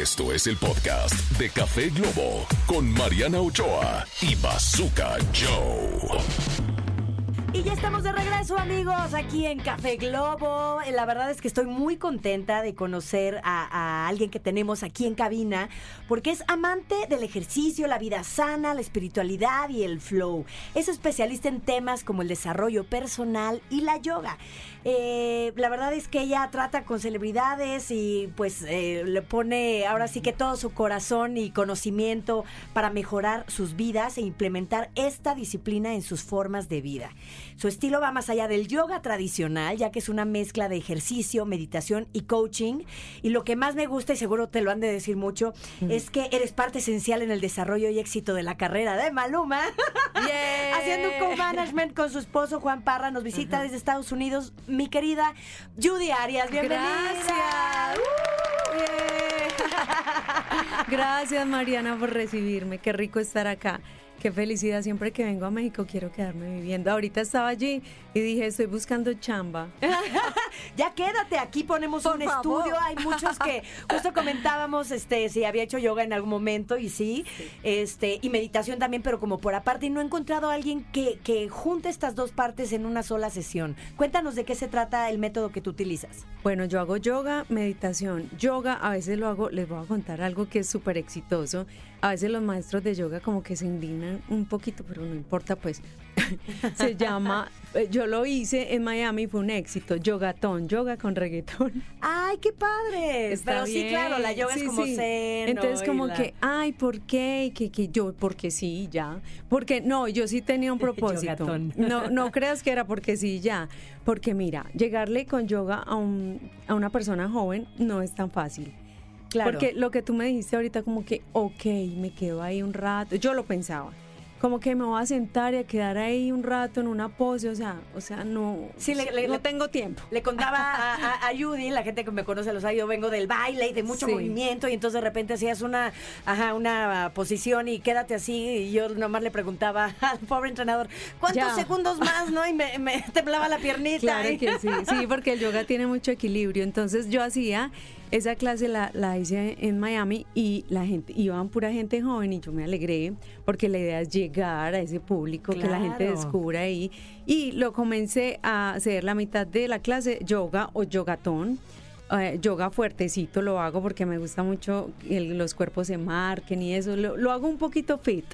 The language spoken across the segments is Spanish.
Esto es el podcast de Café Globo con Mariana Ochoa y Bazooka Joe. Y ya estamos de regreso, amigos, aquí en Café Globo. La verdad es que estoy muy contenta de conocer a, a, alguien que tenemos aquí en cabina, porque es amante del ejercicio, la vida sana, la espiritualidad y el flow. Es especialista en temas como el desarrollo personal y la yoga. Eh, la verdad es que ella trata con celebridades y pues eh, le pone ahora sí que todo su corazón y conocimiento para mejorar sus vidas e implementar esta disciplina en sus formas de vida. Su estilo va más allá del yoga tradicional, ya que es una mezcla de ejercicio, meditación y coaching. Y lo que más me gusta, y seguro te lo han de decir mucho, es que eres parte esencial en el desarrollo y éxito de la carrera de Maluma. Haciendo un co-management con su esposo Juan Parra. Nos visita desde Estados Unidos mi querida Judy Arias. Bienvenida. Gracias. Uh, Gracias, Mariana, por recibirme. Qué rico estar acá. Qué felicidad, siempre que vengo a México quiero quedarme viviendo. Ahorita estaba allí y dije, estoy buscando chamba. Ya quédate, aquí ponemos Por un favor. estudio. Hay muchos que justo comentábamos este si había hecho yoga en algún momento y sí, este y meditación también, pero como por aparte y no he encontrado a alguien que, que junte estas dos partes en una sola sesión. Cuéntanos de qué se trata el método que tú utilizas. Bueno, yo hago yoga, meditación. Yoga, a veces lo hago, les voy a contar algo que es súper exitoso. A veces los maestros de yoga como que se indignan un poquito, pero no importa, pues. se llama, eh, yo lo hice en Miami, fue un éxito. Yoga con reggaetón. ¡Ay, qué padre! Está pero sí, claro, la yoga es como sí. zen. Entonces como la- que, ay, ¿por qué? Que, que yo, porque sí, ya. Porque no, yo sí tenía un propósito. No, no creas que era porque sí, ya. Porque mira, llegarle con yoga a, un, a una persona joven no es tan fácil. Claro. Porque lo que tú me dijiste ahorita como que, ok, me quedo ahí un rato. Yo lo pensaba. Como que me voy a sentar y a quedar ahí un rato en una pose, o sea, o sea, no, Sí, le- le- no tengo tiempo. Le contaba a, a- a Judy, la gente que me conoce lo sabe, yo vengo del baile y de mucho Sí. movimiento y entonces de repente hacías una, ajá, una posición y quédate así y yo nomás le preguntaba al pobre entrenador, ¿cuántos Ya. segundos más? ¿no? Y me, me temblaba la piernita. Claro que sí, sí, porque el yoga tiene mucho equilibrio. Entonces yo hacía esa clase la, la hice en Miami y la gente iban pura gente joven y yo me alegré porque la idea es llegar a ese público que la gente descubra ahí y lo comencé a hacer la mitad de la clase yoga o yogatón. Eh, yoga fuertecito lo hago porque me gusta mucho que el- los cuerpos se marquen y eso. Lo, lo hago un poquito fit.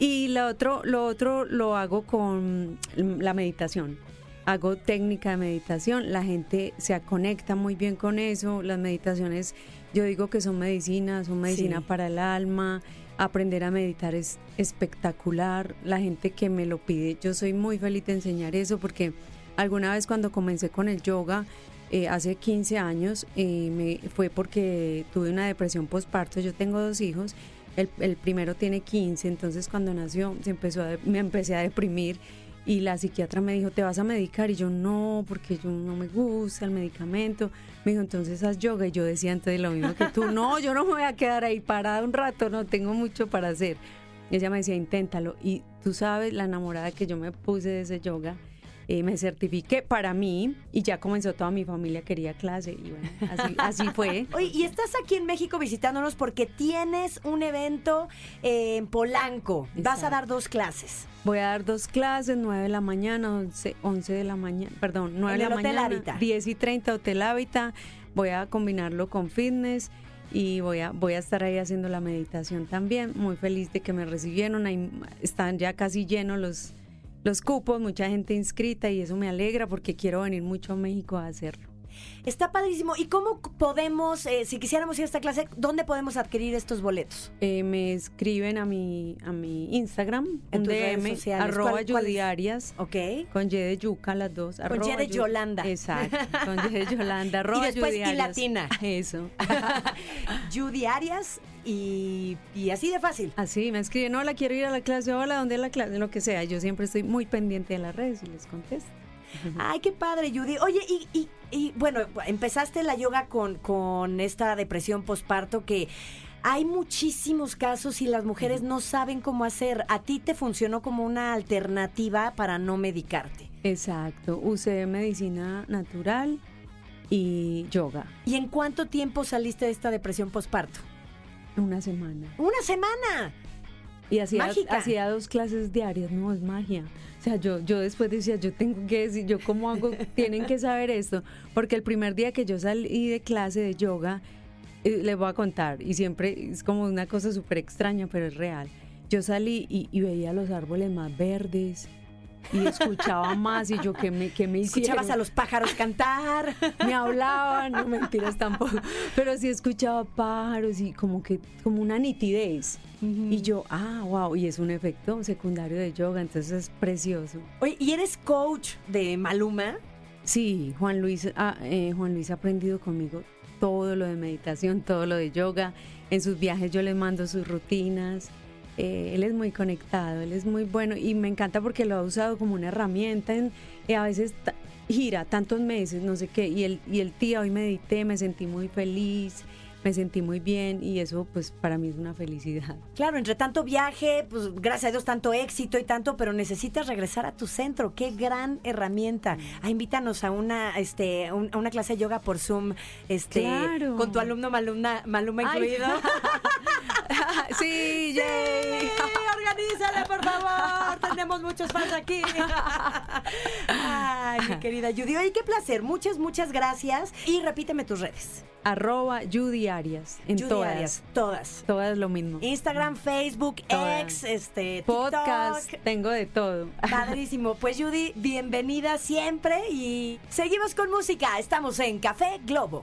Y lo otro, lo otro lo hago con la meditación. Hago técnica de meditación, la gente se conecta muy bien con eso, las meditaciones yo digo que son medicinas, son medicina Sí. para el alma, aprender a meditar es espectacular, la gente que me lo pide, yo soy muy feliz de enseñar eso porque alguna vez cuando comencé con el yoga, eh, hace 15 años, eh, me, fue porque tuve una depresión postparto, yo tengo dos hijos, el, el primero tiene 15, entonces cuando nació se empezó a me empecé a deprimir y la psiquiatra me dijo, ¿te vas a medicar? Y yo no, porque yo no me gusta el medicamento. Me dijo, entonces haz yoga. Y yo decía antes lo mismo que tú, no, yo no me voy a quedar ahí parada un rato, no tengo mucho para hacer. Y ella me decía, inténtalo. Y tú sabes, la enamorada que yo me puse de ese yoga, eh, me certifiqué para mí y ya comenzó toda mi familia, quería clase. Y bueno, así, así fue. Oye, y estás aquí en México visitándonos porque tienes un evento eh, en Polanco. Vas a dar dos clases. Voy a dar dos clases, 9 de la mañana, 11, 11 de la mañana, perdón, 9 En de la Hotel mañana, Hábitat. 10 y 30 Hotel Hábitat. Voy a combinarlo con fitness y voy a, voy a estar ahí haciendo la meditación también. Muy feliz de que me recibieron, ahí están ya casi llenos los, los cupos, mucha gente inscrita y eso me alegra porque quiero venir mucho a México a hacerlo. Está padrísimo. ¿Y cómo podemos, eh, si quisiéramos ir a esta clase, dónde podemos adquirir estos boletos? Eh, me escriben a mi, a mi Instagram, En un DM, arroba ¿Cuál- cuál es? Judy Arias. ¿Ok? Con Y de yuca, las dos. Con Y de Yolanda. Exacto. Con Y de Yolanda. Arroba después Judy y latina. Eso. Judy Arias y, y así de fácil. Así me escriben, hola, quiero ir a la clase, hola, ¿dónde es la clase? Lo que sea. Yo siempre estoy muy pendiente de las redes y les contesto. Ay, qué padre, Judy. Oye, y, y, y, bueno, empezaste la yoga con, con esta depresión posparto que hay muchísimos casos y las mujeres no saben cómo hacer. A ti te funcionó como una alternativa para no medicarte. Exacto. Usé medicina natural y yoga. ¿Y en cuánto tiempo saliste de esta depresión posparto? Una semana. ¡Una semana! Y hacía, Mágica. hacía dos clases diarias, no, es magia. O sea, yo, yo después decía, yo tengo que decir, yo cómo hago, tienen que saber esto. Porque el primer día que yo salí de clase de yoga, eh, les voy a contar, y siempre es como una cosa súper extraña, pero es real. Yo salí y, y veía los árboles más verdes y escuchaba más y yo, ¿qué me, qué me hicieron? Escuchabas a los pájaros cantar. me hablaban, no mentiras tampoco, pero sí escuchaba pájaros y como que, como una nitidez. Y yo, ah, wow, y es un efecto secundario de yoga, entonces es precioso. Oye, ¿y eres coach de Maluma? Sí, Juan Luis, ah, eh, Juan Luis ha aprendido conmigo todo lo de meditación, todo lo de yoga. En sus viajes yo le mando sus rutinas. Eh, él es muy conectado, él es muy bueno y me encanta porque lo ha usado como una herramienta. En, y a veces gira tantos meses, no sé qué. Y el, y el tío, hoy medité, me sentí muy feliz, me sentí muy bien y eso pues para mí es una felicidad. Claro, entre tanto viaje, pues gracias a Dios tanto éxito y tanto, pero necesitas regresar a tu centro. Qué gran herramienta. Ah, invítanos a una, este, un- a una clase de yoga por Zoom, este, Claro. con tu alumno Maluma, Maluma incluido. sí, Sí, organízale, por favor. Tenemos muchos fans aquí. Ay, mi querida Judy. Oye, qué placer. Muchas, muchas gracias. Y repíteme tus redes. Arroba Judy Arias, en Judy todas. Arias, todas. Todas lo mismo. Instagram, Facebook, Todas. X, este, Podcast, TikTok. tengo de todo. Padrísimo. Pues Judy, bienvenida siempre y seguimos con música. Estamos en Café Globo.